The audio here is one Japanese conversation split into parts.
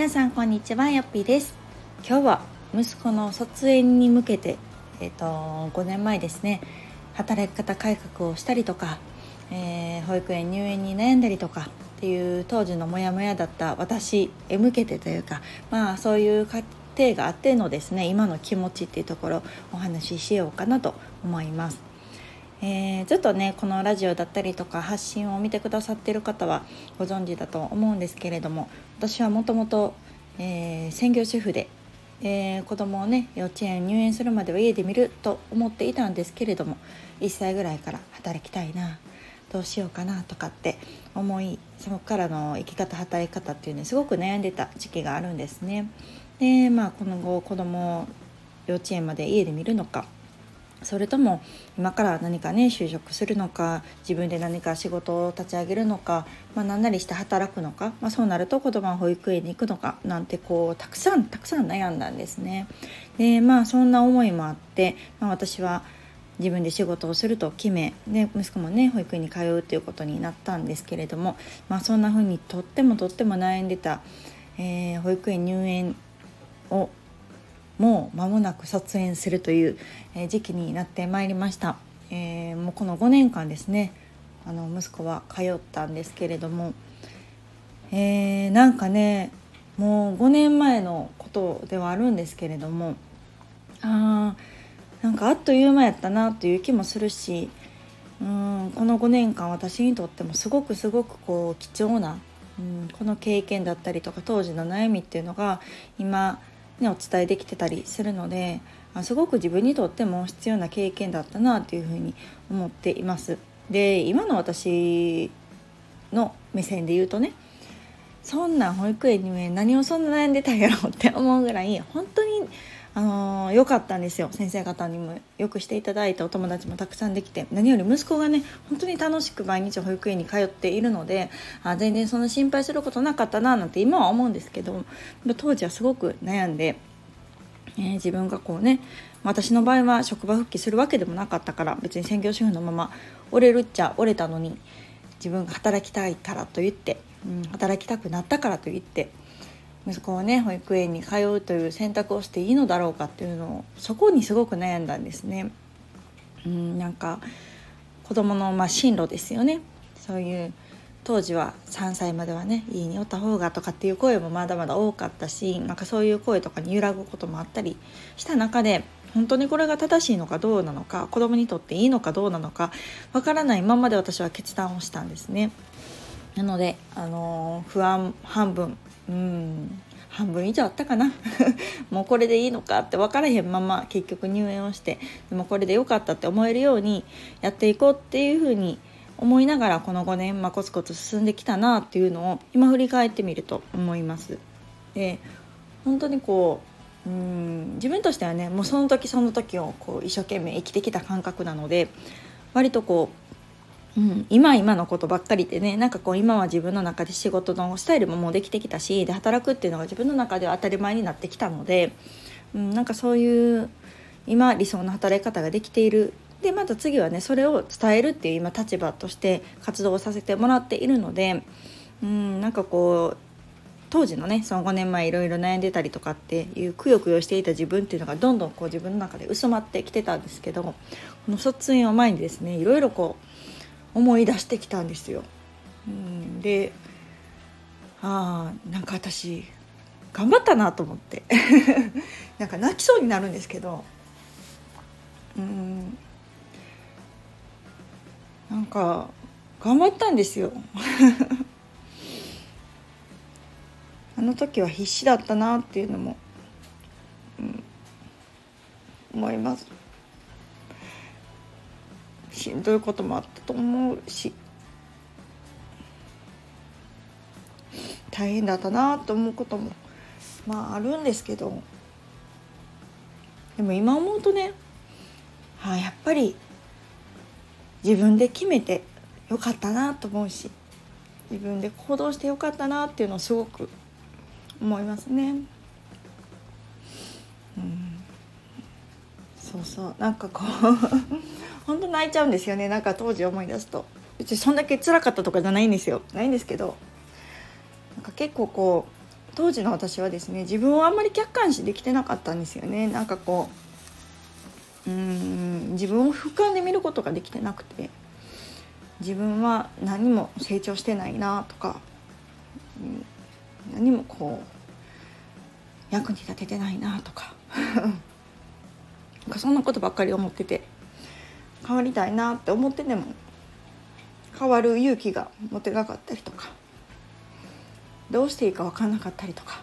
皆さんこんにちはよっぴーです今日は息子の卒園に向けてえっ、ー、と5年前ですね働き方改革をしたりとか、えー、保育園入園に悩んだりとかっていう当時のモヤモヤだった私へ向けてというかまあそういう過程があってのですね今の気持ちっていうところお話ししようかなと思います。えー、ずっとねこのラジオだったりとか発信を見てくださってる方はご存知だと思うんですけれども私はもともと専業主婦で、えー、子供をね幼稚園入園するまでは家で見ると思っていたんですけれども1歳ぐらいから働きたいなどうしようかなとかって思いそこからの生き方働き方っていうねすごく悩んでた時期があるんですね。でまあこの後子供を幼稚園まで家で見るのかそれとも今から何かね就職するのか自分で何か仕事を立ち上げるのか、まあ、何なりして働くのか、まあ、そうなると子供は保育園に行くのかなんてこうたくさんたくさん悩んだんですね。でまあそんな思いもあって、まあ、私は自分で仕事をすると決め、ね、息子もね保育園に通うということになったんですけれども、まあ、そんな風にとってもとっても悩んでた、えー、保育園入園をもう間もなく卒園するという時期になってまいりました、えー、もうこの5年間ですねあの息子は通ったんですけれども、えー、なんかねもう5年前のことではあるんですけれどもあなんかあっという間やったなという気もするしうんこの5年間私にとってもすごくすごくこう貴重な、うん、この経験だったりとか当時の悩みっていうのが今ね、お伝えできてたりするのですごく自分にとっても必要な経験だったなというふうに思っています。で今の私の目線で言うとねそんな保育園に何をそんな悩んでたんやろって思うぐらい本当にあの良かったんですよ。先生方にもよくしていただいたお友達もたくさんできて。何より息子がね本当に楽しく毎日保育園に通っているのであ全然そんな心配することなかったななんて今は思うんですけど当時はすごく悩んで、えー、自分がこうね私の場合は職場復帰するわけでもなかったから別に専業主婦のまま折れるっちゃ折れたのに自分が働きたいからと言って、うん、働きたくなったからと言って息子をね保育園に通うという選択をしていいのだろうかっていうのをそこにすごく悩んだんですね。うんなんか子供のまあ進路ですよねそういう当時は3歳まではね家におった方がとかっていう声もまだまだ多かったしなんかそういう声とかに揺らぐこともあったりした中で本当にこれが正しいのかどうなのか子供にとっていいのかどうなのかわからないままで私は決断をしたんですね。なので、あのー、不安半分うん半分以上あったかな もうこれでいいのかって分からへんまま結局入園をしてでもこれで良かったって思えるようにやっていこうっていうふうに思いながらこの5年、まあ、コツコツ進んできたなっていうのを今振り返ってみると思います。で本当にこううん自分としてはねもうその時その時をこう一生懸命生きてきた感覚なので割とこううん、今今のことばっかりでねなんかこう今は自分の中で仕事のスタイルももうできてきたしで働くっていうのが自分の中では当たり前になってきたので、うん、なんかそういう今理想の働き方ができている。でまた次はねそれを伝えるっていう今立場として活動させてもらっているので、うん、なんかこう当時のねその5年前いろいろ悩んでたりとかっていうくよくよしていた自分っていうのがどんどんこう自分の中で薄まってきてたんですけどこの卒園を前にですねいろいろこう思い出してきたんですよ。うん、でああなんか私頑張ったなと思って なんか泣きそうになるんですけどうんなんか頑張ったんですよ あの時は必死だったなっていうのも、うん、思います。しんどいこともあったと思うし大変だったなと思うこともまああるんですけどでも今思うとね、あ、やっぱり自分で決めてよかったなと思うし自分で行動してよかったなっていうのをすごく思いますね。うん、そうそう。なんかこう本当泣いちゃうんですよね。なんか当時思い出すと。別にそんだけ辛かったとかじゃないんですよ。ないんですけど。なんか結構こう当時の私はですね自分をあんまり客観視できてなかったんですよね。なんかこううん自分を俯瞰で見ることができてなくて。自分は何も成長してないなとか、うん、何もこう役に立ててないなとか。かそんなことばっかり思ってて変わりたいなって思ってても変わる勇気が持てなかったりとかどうしていいか分かんなかったりとか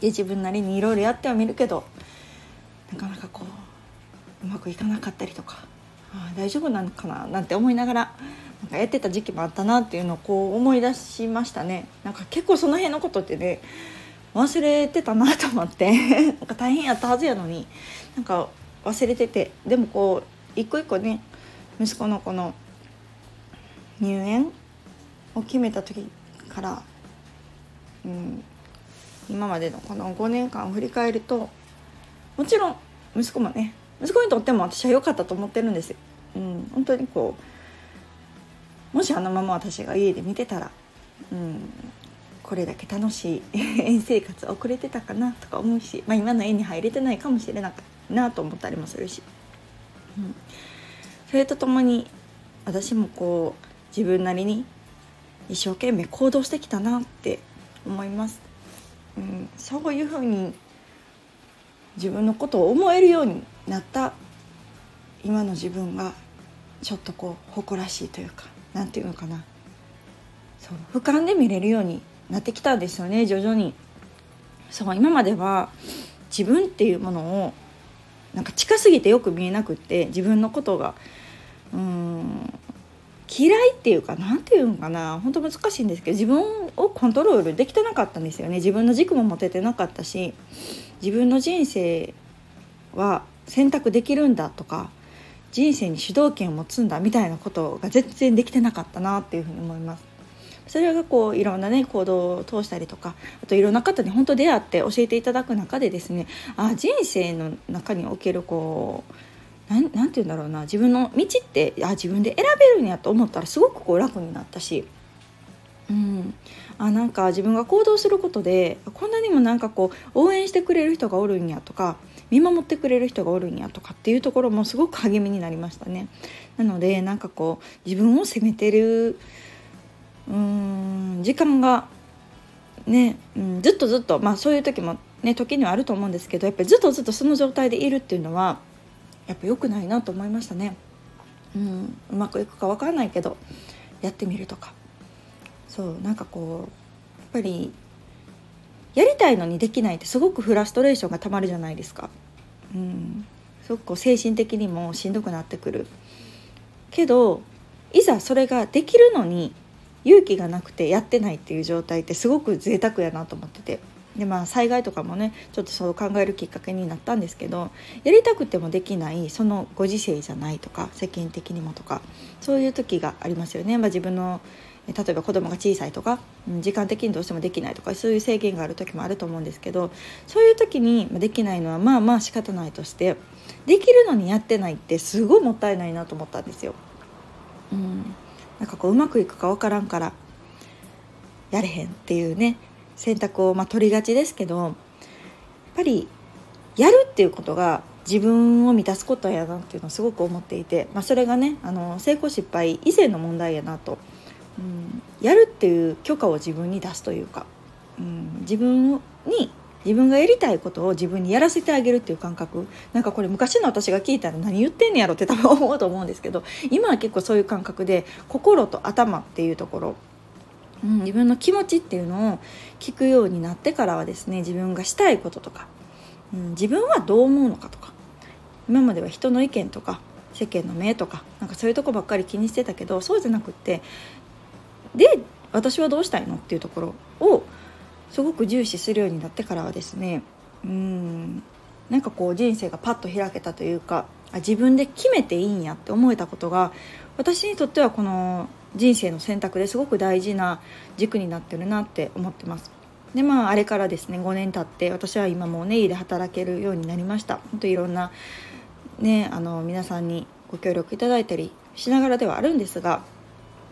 で自分なりにいろいろやってはみるけどなかなかこううまくいかなかったりとかあ大丈夫なのかななんて思いながらなんかやってた時期もあったなっていうのをこう思い出しましたね。なんか結構その辺のことってね忘れてたなと思って。なんか大変やったはずやのに。なんか忘れてて。でもこう一個一個ね息子のこの入園を決めた時から、うん、今までのこの5年間を振り返るともちろん息子もね息子にとっても私は良かったと思ってるんです。よ。うん、本当にこうもしあのまま私が家で見てたら、うん、これだけ楽しい 園生活送れてたかなとか思うし、まあ、今の園に入れてないかもしれないなと思ったりもするし、うん、それとともに私もこう自分なりに一生懸命行動してきたなって思います。うん、そういうふうに自分のことを思えるようになった今の自分がちょっとこう誇らしいというか何て言うのかな。そう俯瞰で見れるようになってきたんですよね徐々に。そう今までは自分っていうものをなんか近すぎてよく見えなくって自分のことがうん嫌いっていうか何て言うのかな本当難しいんですけど自分をコントロールできてなかったんですよね自分の軸も持ててなかったし自分の人生は選択できるんだとか人生に主導権を持つんだみたいなことが全然できてなかったなっていうふうに思います。それがこういろんなね行動を通したりとかあといろんな方に本当出会って教えていただく中でですねあ人生の中におけるこうなんなんて言うんだろうな自分の道ってあ自分で選べるんやと思ったらすごくこう楽になったし、うん、あなんか自分が行動することでこんなにもなんかこう応援してくれる人がおるんやとか見守ってくれる人がおるんやとかっていうところもすごく励みになりましたね。なのでなんかこう自分を責めてるうん時間がね、うん、ずっとずっとまあそういう時もね時にはあると思うんですけどやっぱりずっとずっとその状態でいるっていうのはやっぱ良くないなと思いましたね。うん、うまくいくか分からないけどやってみるとかそうなんかこうやっぱりやりたいのにできないってすごくフラストレーションがたまるじゃないですか。うん、すごくこう精神的にもしんどくなってくる。けどいざそれができるのに勇気がなくてやってないっていう状態ってすごく贅沢やなと思っててでまあ災害とかもねちょっとそう考えるきっかけになったんですけどやりたくてもできないそのご時世じゃないとか世間的にもとかそういう時がありますよね。まあ、自分の例えば子供が小さいとか時間的にどうしてもできないとかそういう制限がある時もあると思うんですけどそういう時にできないのはまあまあ仕方ないとしてできるのにやってないってすごいもったいないなと思ったんですよ。うんなんかこううまくいくか分からんからやれへんっていうね選択をまあ取りがちですけどやっぱりやるっていうことが自分を満たすことやなっていうのをすごく思っていて、まあ、それがねあの成功失敗以前の問題やなと、うん、やるっていう許可を自分に出すというか、うん、自分に自分がやりたいことを自分にやらせてあげるっていう感覚。なんかこれ昔の私が聞いたら何言ってんねやろって多分思うと思うんですけど今は結構そういう感覚で心と頭っていうところ、うん、自分の気持ちっていうのを聞くようになってからはですね自分がしたいこととか、うん、自分はどう思うのかとか今までは人の意見とか世間の目とかなんかそういうとこばっかり気にしてたけどそうじゃなくってで私はどうしたいのっていうところをすごく重視するようになってからはですねうんなんかこう人生がパッと開けたというかあ自分で決めていいんやって思えたことが私にとってはこの人生の選択ですごく大事な軸になってるなって思ってます。でまああれからですね5年経って私は今もうね家で働けるようになりました。本当いろんなねあの皆さんにご協力いただいたりしながらではあるんですが、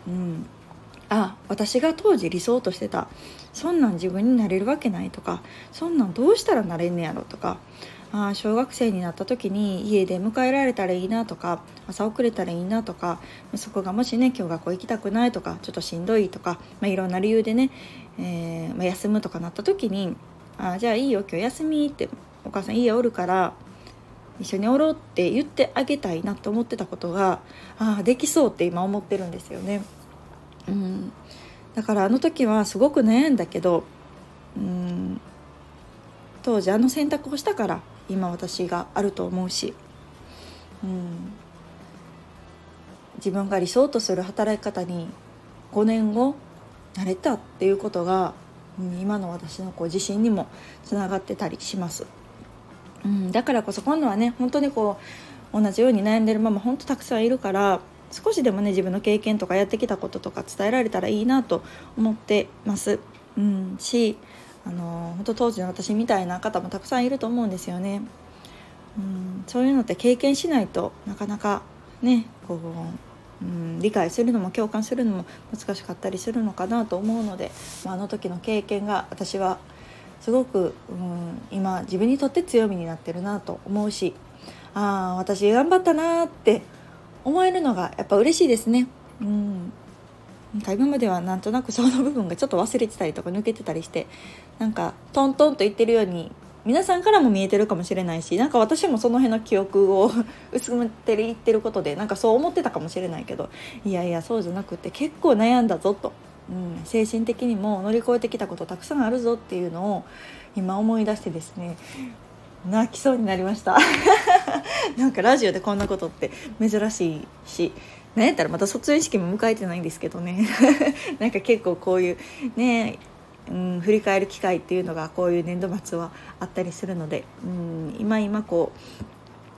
うん、あ私が当時理想としてたそんなん自分になれるわけないとかそんなんどうしたらなれんねやろとかあ小学生になった時に家で迎えられたらいいなとか朝遅れたらいいなとかそこがもしね今日学校行きたくないとかちょっとしんどいとか、まあ、いろんな理由でね、えー、まあ、休むとかなった時に「あじゃあいいよ今日休み」ってお母さん家おるから一緒におろうって言ってあげたいなと思ってたことがあできそうって今思ってるんですよね。うん、だからあの時はすごく悩んだけど、うん、当時あの選択をしたから今私があると思うし、うん、自分が理想とする働き方に5年後なれたっていうことが、うん、今の私のこう自信にもつながってたりします。うん、だからこそ今度はね本当にこう同じように悩んでるママ本当たくさんいるから少しでもね自分の経験とかやってきたこととか伝えられたらいいなと思ってます。うん、しあの本当当時の私みたいな方もたくさんいると思うんですよね。うん、そういうのって経験しないとなかなかねこう、うん、理解するのも共感するのも難しかったりするのかなと思うので、まあ、あの時の経験が私はすごく、うん、今自分にとって強みになってるなと思うしああ私頑張ったなって思えるのがやっぱ嬉しいですね。うん。なんか今まではなんとなくその部分がちょっと忘れてたりとか抜けてたりしてなんかトントンと言ってるように皆さんからも見えてるかもしれないしなんか私もその辺の記憶を 薄めて言ってることでなんかそう思ってたかもしれないけどいやいやそうじゃなくて結構悩んだぞと、うん、精神的にも乗り越えてきたことたくさんあるぞっていうのを今思い出してですね泣きそうになりました。なんかラジオでこんなことって珍しいしなんやったらまた卒園式も迎えてないんですけどね なんか結構こういうねうん、振り返る機会っていうのがこういう年度末はあったりするので、うん、今今こ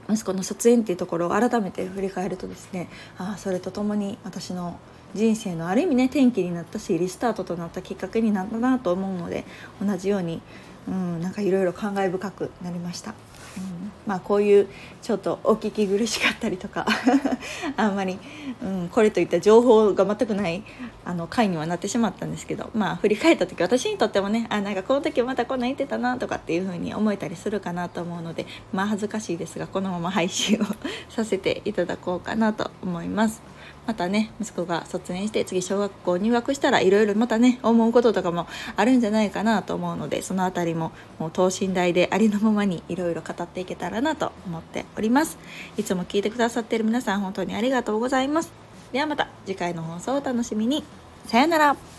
う息子の卒園っていうところを改めて振り返るとですねあそれとともに私の人生のある意味ね転機になったしリスタートとなったきっかけになったなと思うので同じように、うん、なんかいろいろ感慨深くなりました。うん、まあこういうちょっとお聞き苦しかったりとか あんまり、うん、これといった情報が全くないあの回にはなってしまったんですけどまあ振り返った時私にとってもねあなんかこの時またこんなん言ってたなとかっていう風に思えたりするかなと思うのでまあ恥ずかしいですがこのまま配信を させていただこうかなと思います。またね息子が卒園して次小学校入学したらいろいろまたね思うこととかもあるんじゃないかなと思うのでその辺りももう等身大でありのままにいろいろ語っていけたらなと思っております。いつも聞いてくださっている皆さん本当にありがとうございます。ではまた次回の放送をお楽しみに。さよなら。